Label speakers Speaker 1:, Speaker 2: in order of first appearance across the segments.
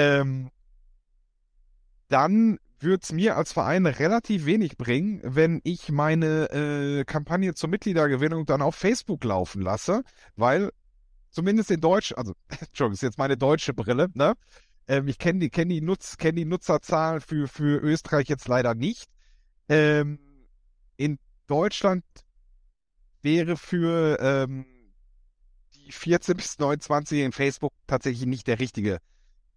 Speaker 1: ähm, dann würde es mir als Verein relativ wenig bringen, wenn ich meine äh, Kampagne zur Mitgliedergewinnung dann auf Facebook laufen lasse, weil zumindest in Deutsch, also Entschuldigung, ist jetzt meine deutsche Brille, ne? Ähm, ich kenne die, kenn die, Nutz, kenn die Nutzerzahlen für, für Österreich jetzt leider nicht. Ähm, in Deutschland wäre für ähm, die 14 bis 29 in Facebook tatsächlich nicht der richtige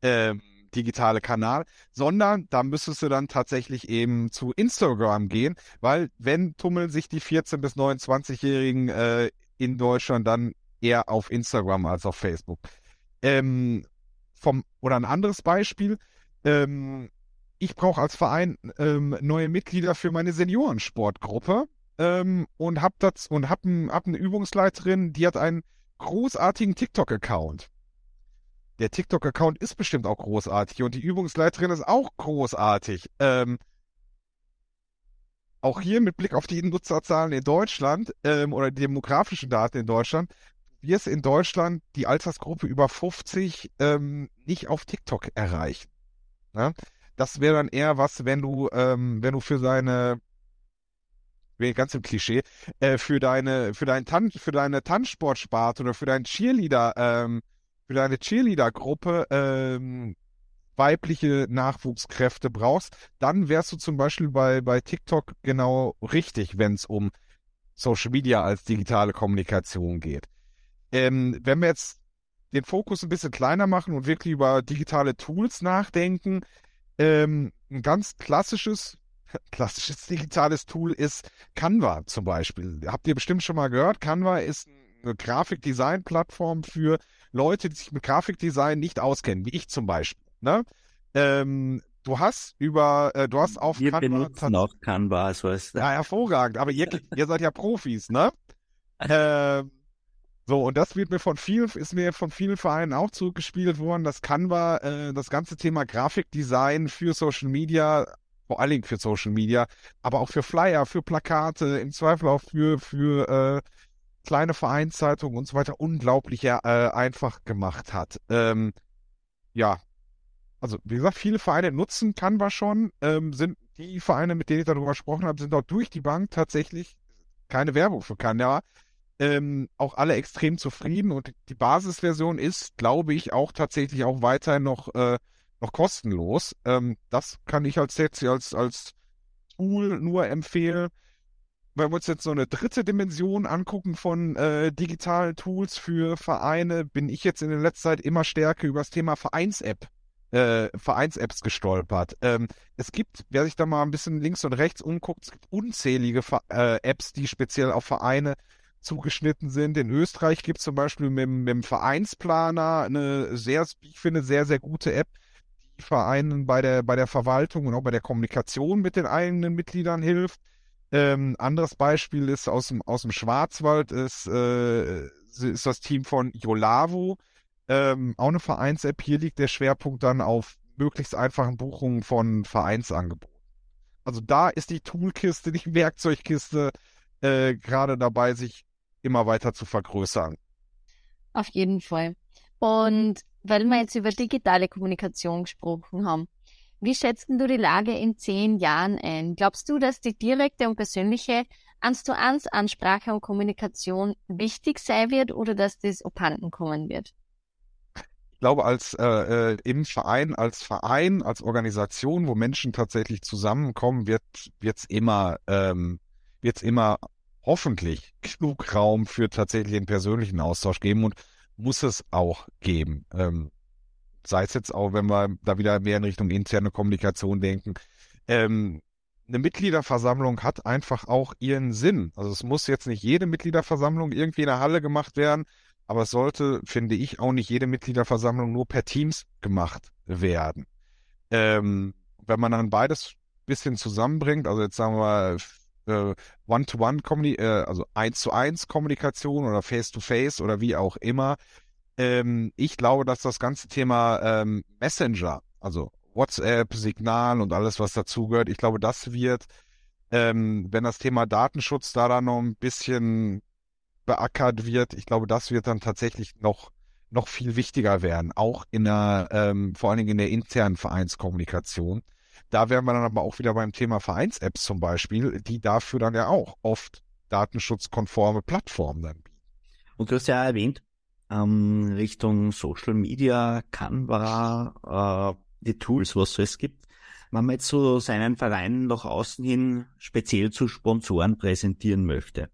Speaker 1: ähm, digitale Kanal, sondern da müsstest du dann tatsächlich eben zu Instagram gehen, weil wenn tummeln sich die 14 bis 29-Jährigen äh, in Deutschland dann eher auf Instagram als auf Facebook. Ähm, vom, oder ein anderes Beispiel, ähm, ich brauche als Verein ähm, neue Mitglieder für meine Seniorensportgruppe ähm, und habe das und hab, ein, hab eine Übungsleiterin, die hat einen großartigen TikTok-Account. Der TikTok-Account ist bestimmt auch großartig und die Übungsleiterin ist auch großartig. Ähm, auch hier mit Blick auf die Nutzerzahlen in Deutschland ähm, oder die demografischen Daten in Deutschland, wirst in Deutschland die Altersgruppe über 50 ähm, nicht auf TikTok erreichen. Ne? Das wäre dann eher was, wenn du, ähm, wenn du für seine, ganz im Klischee, äh, für deine, für deinen Tan für deine Tanzsportsparte oder für deinen Cheerleader, ähm, für deine Cheerleader-Gruppe ähm, weibliche Nachwuchskräfte brauchst, dann wärst du zum Beispiel bei, bei TikTok genau richtig, wenn es um Social Media als digitale Kommunikation geht. Ähm, wenn wir jetzt den Fokus ein bisschen kleiner machen und wirklich über digitale Tools nachdenken, ähm, ein ganz klassisches, klassisches digitales Tool ist Canva zum Beispiel. Habt ihr bestimmt schon mal gehört? Canva ist eine Grafikdesign-Plattform für Leute, die sich mit Grafikdesign nicht auskennen, wie ich zum Beispiel. Ne? Ähm, du hast über, äh, du hast auf
Speaker 2: Wir Canva benutzen auch Canva, so ist
Speaker 1: Ja, hervorragend. Aber ihr, ihr seid ja Profis, ne? Ähm, so, und das wird mir von vielen, ist mir von vielen Vereinen auch zurückgespielt worden. Das Canva, äh, das ganze Thema Grafikdesign für Social Media, vor allen Dingen für Social Media, aber auch für Flyer, für Plakate, im Zweifel auch für, für äh, kleine Vereinszeitungen und so weiter unglaublich äh, einfach gemacht hat. Ähm, ja, also wie gesagt, viele Vereine nutzen Canva schon, ähm, sind die Vereine, mit denen ich darüber gesprochen habe, sind auch durch die Bank tatsächlich keine Werbung für Canva, ähm, auch alle extrem zufrieden und die Basisversion ist, glaube ich, auch tatsächlich auch weiterhin noch, äh, noch kostenlos. Ähm, das kann ich als als, als Tool nur empfehlen. Wenn wir uns jetzt so eine dritte Dimension angucken von äh, digitalen Tools für Vereine, bin ich jetzt in der letzten Zeit immer stärker über das Thema Vereins-App äh, Vereins-Apps gestolpert. Ähm, es gibt, wer sich da mal ein bisschen links und rechts umguckt, es gibt unzählige äh, Apps, die speziell auf Vereine zugeschnitten sind. In Österreich gibt es zum Beispiel mit, mit, dem Vereinsplaner eine sehr, ich finde, sehr, sehr gute App, die Vereinen bei der, bei der Verwaltung und auch bei der Kommunikation mit den eigenen Mitgliedern hilft. Ähm, anderes Beispiel ist aus dem, aus dem Schwarzwald, ist, äh, ist das Team von Jolavo. Ähm, auch eine Vereins-App. Hier liegt der Schwerpunkt dann auf möglichst einfachen Buchungen von Vereinsangeboten. Also da ist die Toolkiste, die Werkzeugkiste äh, gerade dabei, sich immer weiter zu vergrößern.
Speaker 3: Auf jeden Fall. Und weil wir jetzt über digitale Kommunikation gesprochen haben, wie schätzt du die Lage in zehn Jahren ein? Glaubst du, dass die direkte und persönliche eins zu eins Ansprache und Kommunikation wichtig sein wird oder dass das abhanden kommen wird?
Speaker 1: Ich glaube, als äh, äh, im Verein, als Verein, als Organisation, wo Menschen tatsächlich zusammenkommen, wird es immer ähm, wird es immer hoffentlich genug Raum für tatsächlich den persönlichen Austausch geben und muss es auch geben. Ähm, sei es jetzt auch, wenn wir da wieder mehr in Richtung interne Kommunikation denken. Ähm, eine Mitgliederversammlung hat einfach auch ihren Sinn. Also es muss jetzt nicht jede Mitgliederversammlung irgendwie in der Halle gemacht werden, aber es sollte, finde ich, auch nicht jede Mitgliederversammlung nur per Teams gemacht werden. Ähm, wenn man dann beides bisschen zusammenbringt, also jetzt sagen wir äh, One-to-One, -One äh, also eins zu eins Kommunikation oder Face-to-Face -face oder wie auch immer. Ähm, ich glaube, dass das ganze Thema ähm, Messenger, also WhatsApp, Signal und alles, was dazugehört, ich glaube, das wird, ähm, wenn das Thema Datenschutz da dann noch ein bisschen beackert wird, ich glaube, das wird dann tatsächlich noch noch viel wichtiger werden, auch in der, ähm, vor allen Dingen in der internen Vereinskommunikation. Da wären wir dann aber auch wieder beim Thema Vereins-Apps zum Beispiel, die dafür dann ja auch oft datenschutzkonforme Plattformen dann bieten.
Speaker 2: Und du hast ja erwähnt, ähm, Richtung Social Media, Canva, äh, die Tools, was es gibt. Wenn man jetzt so seinen Verein nach außen hin speziell zu Sponsoren präsentieren möchte,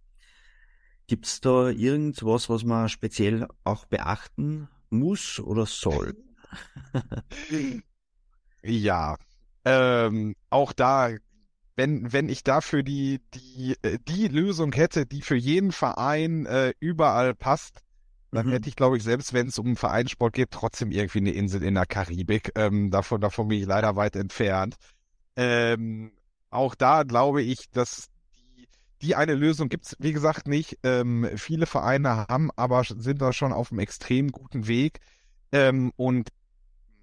Speaker 2: gibt es da irgendwas, was man speziell auch beachten muss oder soll?
Speaker 1: ja, ähm, auch da, wenn, wenn ich dafür die, die, äh, die Lösung hätte, die für jeden Verein äh, überall passt, dann mhm. hätte ich, glaube ich, selbst wenn es um Vereinssport geht, trotzdem irgendwie eine Insel in der Karibik. Ähm, davon, davon bin ich leider weit entfernt. Ähm, auch da glaube ich, dass die, die eine Lösung gibt's wie gesagt, nicht. Ähm, viele Vereine haben aber sind da schon auf einem extrem guten Weg. Ähm, und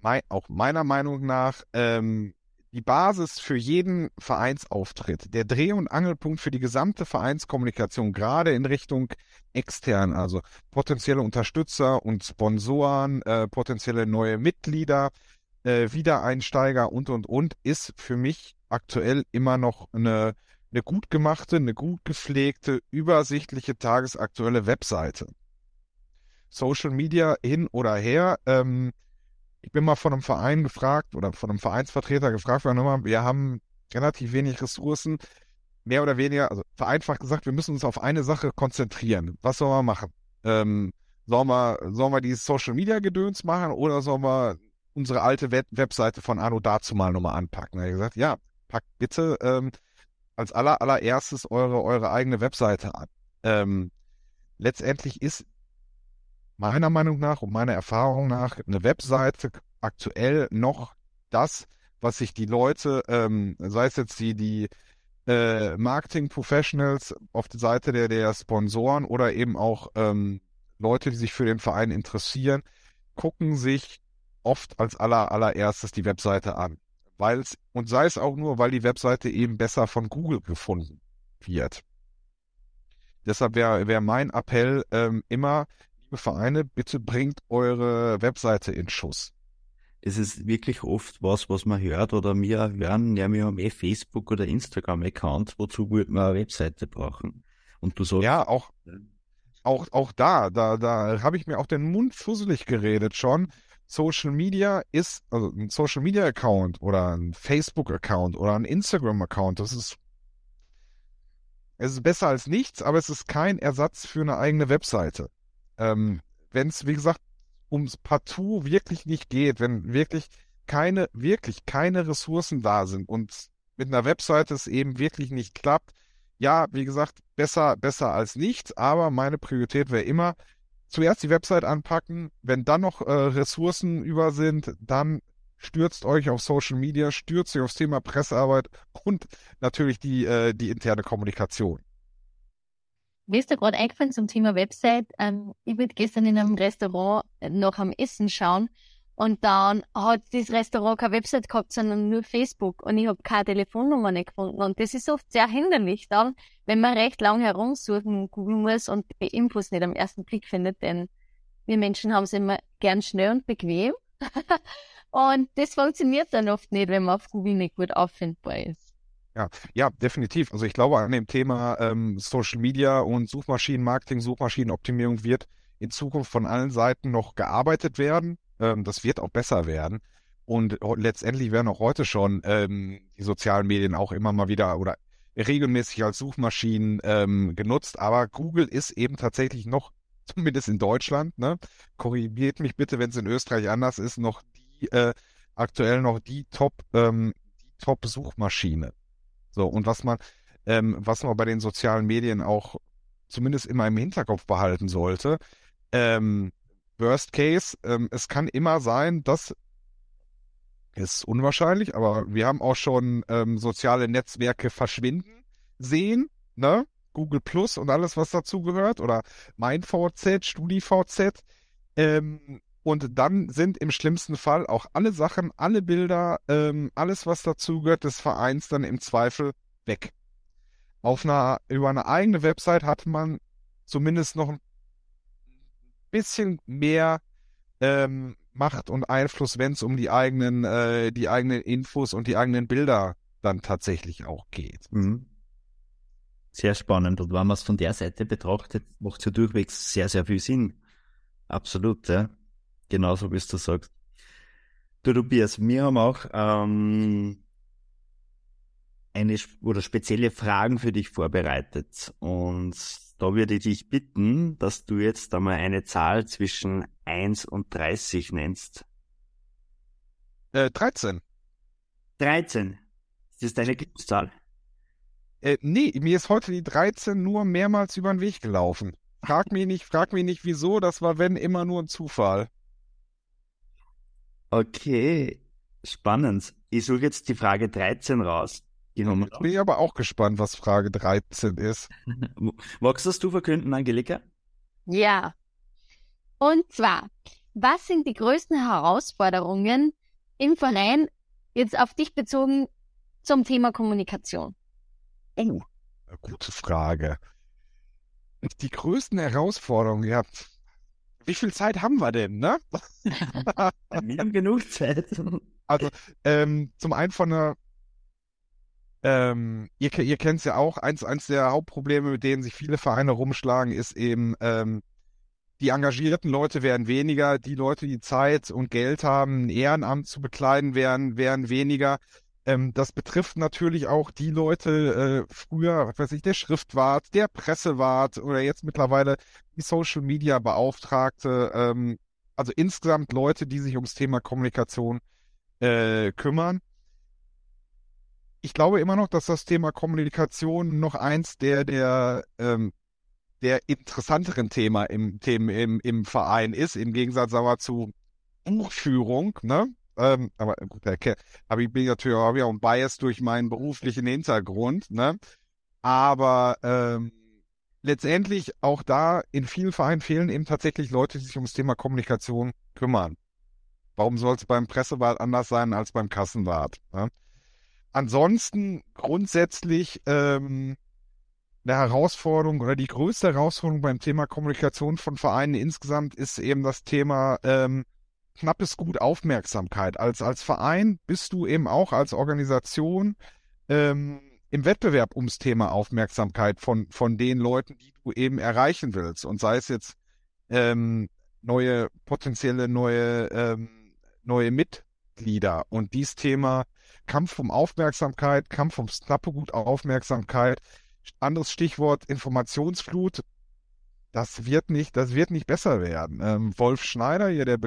Speaker 1: mein, auch meiner Meinung nach ähm, die Basis für jeden Vereinsauftritt, der Dreh- und Angelpunkt für die gesamte Vereinskommunikation, gerade in Richtung extern, also potenzielle Unterstützer und Sponsoren, äh, potenzielle neue Mitglieder, äh, Wiedereinsteiger und, und, und, ist für mich aktuell immer noch eine, eine gut gemachte, eine gut gepflegte, übersichtliche, tagesaktuelle Webseite. Social Media hin oder her, ähm, ich bin mal von einem Verein gefragt oder von einem Vereinsvertreter gefragt worden, wir haben relativ wenig Ressourcen, mehr oder weniger, also vereinfacht gesagt, wir müssen uns auf eine Sache konzentrieren. Was sollen wir machen? Ähm, sollen wir, sollen wir dieses Social Media Gedöns machen oder sollen wir unsere alte Web Webseite von Anno dazu mal nochmal anpacken? Da habe ich gesagt, ja, packt bitte ähm, als aller, allererstes eure, eure eigene Webseite an. Ähm, letztendlich ist meiner Meinung nach und meiner Erfahrung nach eine Webseite aktuell noch das, was sich die Leute, ähm, sei es jetzt die, die äh, Marketing-Professionals auf der Seite der, der Sponsoren oder eben auch ähm, Leute, die sich für den Verein interessieren, gucken sich oft als aller, allererstes die Webseite an. Weil und sei es auch nur, weil die Webseite eben besser von Google gefunden wird. Deshalb wäre wär mein Appell ähm, immer, liebe Vereine, bitte bringt eure Webseite in Schuss.
Speaker 2: Das ist wirklich oft was, was man hört oder wir hören, ja, wir haben eh Facebook oder Instagram-Account, wozu würde man eine Webseite brauchen? Und du sagst.
Speaker 1: Ja, auch, auch, auch da, da, da habe ich mir auch den Mund fusselig geredet schon. Social Media ist, also ein Social Media Account oder ein Facebook Account oder ein Instagram Account, das ist, es ist besser als nichts, aber es ist kein Ersatz für eine eigene Webseite. Ähm, wenn es, wie gesagt, ums Partout wirklich nicht geht, wenn wirklich keine, wirklich keine Ressourcen da sind und mit einer Webseite es eben wirklich nicht klappt, ja, wie gesagt, besser, besser als nichts, aber meine Priorität wäre immer, zuerst die Website anpacken, wenn dann noch äh, Ressourcen über sind, dann stürzt euch auf Social Media, stürzt euch aufs Thema Pressearbeit und natürlich die, äh, die interne Kommunikation.
Speaker 3: Mir ist da gerade eingefallen zum Thema Website. Ähm, ich würde gestern in einem Restaurant noch am Essen schauen und dann hat das Restaurant keine Website gehabt, sondern nur Facebook und ich habe keine Telefonnummer nicht gefunden. Und das ist oft sehr hinderlich dann, wenn man recht lang herumsuchen googeln muss und die Infos nicht am ersten Blick findet, denn wir Menschen haben es immer gern schnell und bequem. und das funktioniert dann oft nicht, wenn man auf Google nicht gut auffindbar ist.
Speaker 1: Ja, ja, definitiv. Also ich glaube, an dem Thema ähm, Social Media und Suchmaschinenmarketing, Suchmaschinenoptimierung wird in Zukunft von allen Seiten noch gearbeitet werden. Ähm, das wird auch besser werden. Und letztendlich werden auch heute schon ähm, die sozialen Medien auch immer mal wieder oder regelmäßig als Suchmaschinen ähm, genutzt. Aber Google ist eben tatsächlich noch, zumindest in Deutschland, ne, korrigiert mich bitte, wenn es in Österreich anders ist, noch die äh, aktuell noch die Top, ähm, die Top-Suchmaschine. So, und was man, ähm, was man bei den sozialen Medien auch zumindest immer im Hinterkopf behalten sollte, ähm, Worst Case, ähm, es kann immer sein, dass ist unwahrscheinlich, aber wir haben auch schon ähm, soziale Netzwerke verschwinden sehen, ne? Google Plus und alles, was dazu gehört, oder MeinVZ, StudiVZ. Ähm, und dann sind im schlimmsten Fall auch alle Sachen, alle Bilder, ähm, alles, was dazugehört, des Vereins dann im Zweifel weg. Auf einer, über eine eigene Website hat man zumindest noch ein bisschen mehr ähm, Macht und Einfluss, wenn es um die eigenen, äh, die eigenen Infos und die eigenen Bilder dann tatsächlich auch geht. Mhm.
Speaker 2: Sehr spannend. Und wenn man es von der Seite betrachtet, macht es ja durchwegs sehr, sehr viel Sinn. Absolut, ja. Genauso wie du sagst. Du, Tobias, wir haben auch ähm, eine oder spezielle Fragen für dich vorbereitet. Und da würde ich dich bitten, dass du jetzt einmal eine Zahl zwischen 1 und 30 nennst.
Speaker 1: Äh, 13.
Speaker 2: 13. Ist das deine Glückszahl?
Speaker 1: Äh, nee, mir ist heute die 13 nur mehrmals über den Weg gelaufen. Frag mich nicht, frag mich nicht wieso, das war wenn immer nur ein Zufall.
Speaker 2: Okay, spannend. Ich suche jetzt die Frage 13 raus.
Speaker 1: Genommen. Bin ich aber auch gespannt, was Frage 13 ist.
Speaker 2: Magst das du verkünden, Angelika?
Speaker 3: Ja. Und zwar, was sind die größten Herausforderungen im Verein, jetzt auf dich bezogen, zum Thema Kommunikation?
Speaker 1: Oh, gute Frage. Die größten Herausforderungen, ja. Wie viel Zeit haben wir denn, ne?
Speaker 2: wir haben genug Zeit.
Speaker 1: Also, ähm, zum einen von der ähm, ihr, ihr kennt es ja auch, eins, eins der Hauptprobleme, mit denen sich viele Vereine rumschlagen, ist eben, ähm, die engagierten Leute werden weniger, die Leute, die Zeit und Geld haben, ein Ehrenamt zu bekleiden, werden, werden weniger. Ähm, das betrifft natürlich auch die Leute, äh, früher, was weiß ich, der Schriftwart, der Pressewart oder jetzt mittlerweile die Social Media Beauftragte, ähm, also insgesamt Leute, die sich ums Thema Kommunikation äh, kümmern ich glaube immer noch, dass das Thema Kommunikation noch eins der, der, ähm, der interessanteren Thema im, Themen im, im Verein ist, im Gegensatz aber zu Buchführung, ne? Ähm, aber gut, habe ich bin natürlich auch ein Bias durch meinen beruflichen Hintergrund, ne? Aber ähm, letztendlich auch da in vielen Vereinen fehlen eben tatsächlich Leute, die sich ums Thema Kommunikation kümmern. Warum soll es beim Pressewahl anders sein als beim Kassenwart? Ne? ansonsten grundsätzlich ähm, eine Herausforderung oder die größte Herausforderung beim Thema Kommunikation von Vereinen insgesamt ist eben das Thema ähm, knappes Gut Aufmerksamkeit. Als, als Verein bist du eben auch als Organisation ähm, im Wettbewerb ums Thema Aufmerksamkeit von, von den Leuten, die du eben erreichen willst. Und sei es jetzt ähm, neue, potenzielle neue, ähm, neue Mitglieder. Und dieses Thema Kampf um Aufmerksamkeit, Kampf ums knappe Gut Aufmerksamkeit. Anderes Stichwort Informationsflut. Das wird nicht, das wird nicht besser werden. Ähm, Wolf Schneider, hier der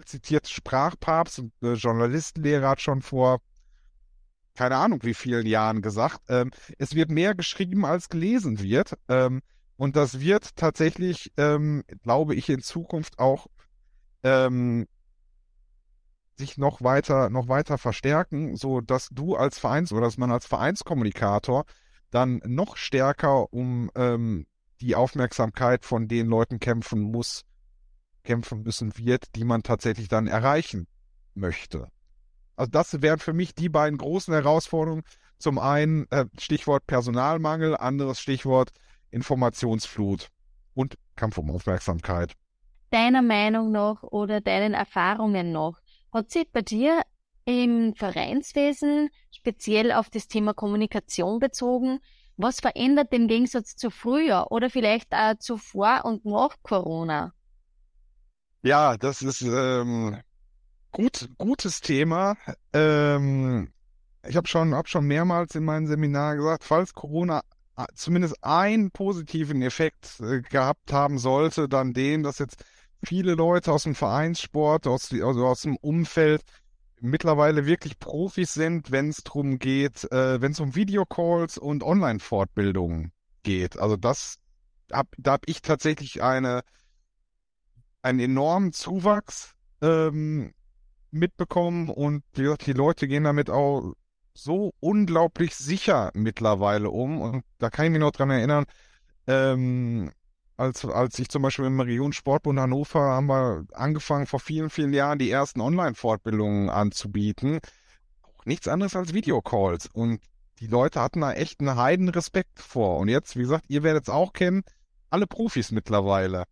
Speaker 1: viel zitierte Sprachpapst und äh, Journalistenlehrer hat schon vor keine Ahnung wie vielen Jahren gesagt, ähm, es wird mehr geschrieben als gelesen wird. Ähm, und das wird tatsächlich, ähm, glaube ich, in Zukunft auch ähm, sich noch weiter, noch weiter verstärken, so dass du als Vereins oder dass man als Vereinskommunikator dann noch stärker um ähm, die Aufmerksamkeit von den Leuten kämpfen muss, kämpfen müssen wird, die man tatsächlich dann erreichen möchte. Also das wären für mich die beiden großen Herausforderungen. Zum einen äh, Stichwort Personalmangel, anderes Stichwort Informationsflut und Kampf um Aufmerksamkeit.
Speaker 3: Deiner Meinung nach oder deinen Erfahrungen noch, hat sich bei dir im Vereinswesen speziell auf das Thema Kommunikation bezogen? Was verändert im Gegensatz zu früher oder vielleicht auch zuvor und nach Corona?
Speaker 1: Ja, das ist ähm, gut, gutes Thema. Ähm, ich habe schon, hab schon mehrmals in meinem Seminar gesagt, falls Corona äh, zumindest einen positiven Effekt äh, gehabt haben sollte, dann den, dass jetzt viele Leute aus dem Vereinssport, aus, also aus dem Umfeld mittlerweile wirklich Profis sind, wenn es darum geht, äh, wenn es um Videocalls und Online-Fortbildungen geht. Also das hab, da habe ich tatsächlich eine einen enormen Zuwachs ähm, mitbekommen und die, Leute gehen damit auch so unglaublich sicher mittlerweile um. Und da kann ich mich noch dran erinnern, ähm, als, als ich zum Beispiel im Region Sportbund Hannover haben wir angefangen, vor vielen, vielen Jahren die ersten Online-Fortbildungen anzubieten. Auch nichts anderes als Videocalls. Und die Leute hatten da echt einen heiden Respekt vor. Und jetzt, wie gesagt, ihr werdet es auch kennen, alle Profis mittlerweile.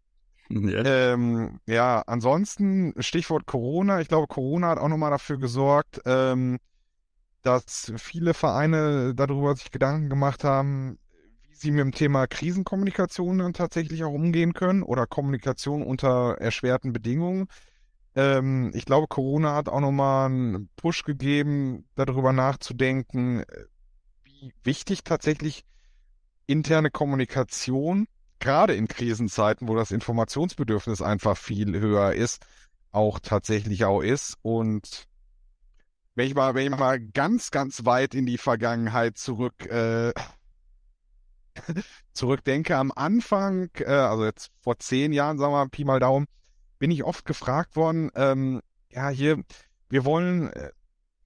Speaker 1: Ja. Ähm, ja, ansonsten Stichwort Corona. Ich glaube, Corona hat auch nochmal dafür gesorgt, ähm, dass viele Vereine darüber sich Gedanken gemacht haben, wie sie mit dem Thema Krisenkommunikation dann tatsächlich auch umgehen können oder Kommunikation unter erschwerten Bedingungen. Ähm, ich glaube, Corona hat auch nochmal einen Push gegeben, darüber nachzudenken, wie wichtig tatsächlich interne Kommunikation, gerade in Krisenzeiten, wo das Informationsbedürfnis einfach viel höher ist, auch tatsächlich auch ist. Und wenn ich mal, wenn ich mal ganz, ganz weit in die Vergangenheit zurück äh, zurückdenke, am Anfang, äh, also jetzt vor zehn Jahren, sagen wir mal, Pi mal Daumen, bin ich oft gefragt worden, ähm, ja, hier, wir wollen, äh,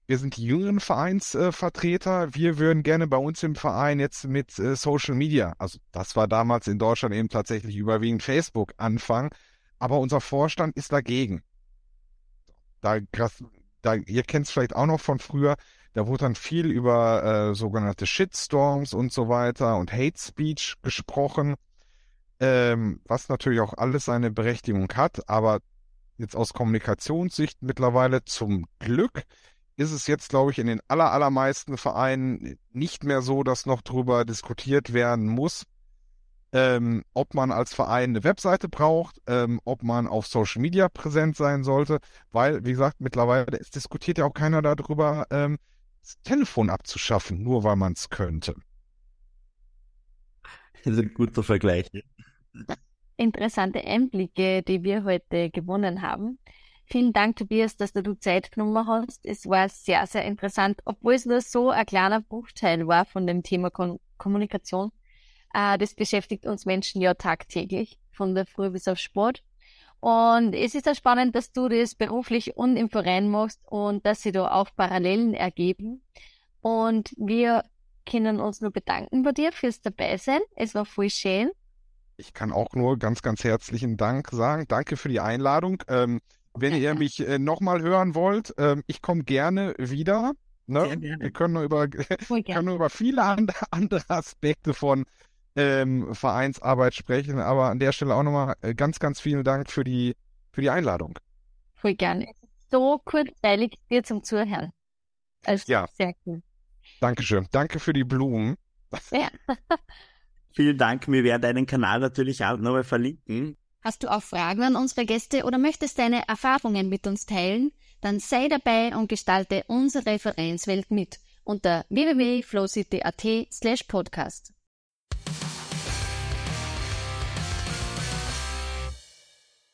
Speaker 1: wir sind die jüngeren Vereinsvertreter, äh, wir würden gerne bei uns im Verein jetzt mit äh, Social Media, also das war damals in Deutschland eben tatsächlich überwiegend Facebook anfangen, aber unser Vorstand ist dagegen. Da da, ihr kennt es vielleicht auch noch von früher, da wurde dann viel über äh, sogenannte Shitstorms und so weiter und Hate Speech gesprochen, ähm, was natürlich auch alles seine Berechtigung hat, aber jetzt aus Kommunikationssicht mittlerweile zum Glück ist es jetzt, glaube ich, in den aller, allermeisten Vereinen nicht mehr so, dass noch drüber diskutiert werden muss, ähm, ob man als Verein eine Webseite braucht, ähm, ob man auf Social Media präsent sein sollte, weil, wie gesagt, mittlerweile es diskutiert ja auch keiner darüber, ähm, das Telefon abzuschaffen, nur weil man es könnte.
Speaker 2: Das ist ein guter Vergleich.
Speaker 3: Interessante Einblicke, die wir heute gewonnen haben. Vielen Dank, Tobias, dass du Zeit genommen hast. Es war sehr, sehr interessant, obwohl es nur so ein kleiner Bruchteil war von dem Thema Kon Kommunikation. Äh, das beschäftigt uns Menschen ja tagtäglich, von der Früh bis auf Sport. Und es ist ja spannend, dass du das beruflich und im Verein machst und dass sie da auch Parallelen ergeben. Und wir können uns nur bedanken bei dir fürs Dabeisein. Es war voll schön.
Speaker 1: Ich kann auch nur ganz, ganz herzlichen Dank sagen. Danke für die Einladung. Ähm, wenn ihr mich äh, nochmal hören wollt, ähm, ich komme gerne wieder. Ne? Wir können nur über, können nur über viele andere Aspekte von ähm, Vereinsarbeit sprechen. Aber an der Stelle auch nochmal äh, ganz, ganz vielen Dank für die, für die Einladung.
Speaker 3: Voll gerne. So kurzweilig dir zum Zuhören. Also ja. sehr cool.
Speaker 1: Dankeschön. Danke für die Blumen. Ja.
Speaker 2: Vielen Dank. Wir werden deinen Kanal natürlich auch nochmal verlinken.
Speaker 3: Hast du auch Fragen an unsere Gäste oder möchtest deine Erfahrungen mit uns teilen? Dann sei dabei und gestalte unsere Vereinswelt mit unter www.flowcity.at slash podcast.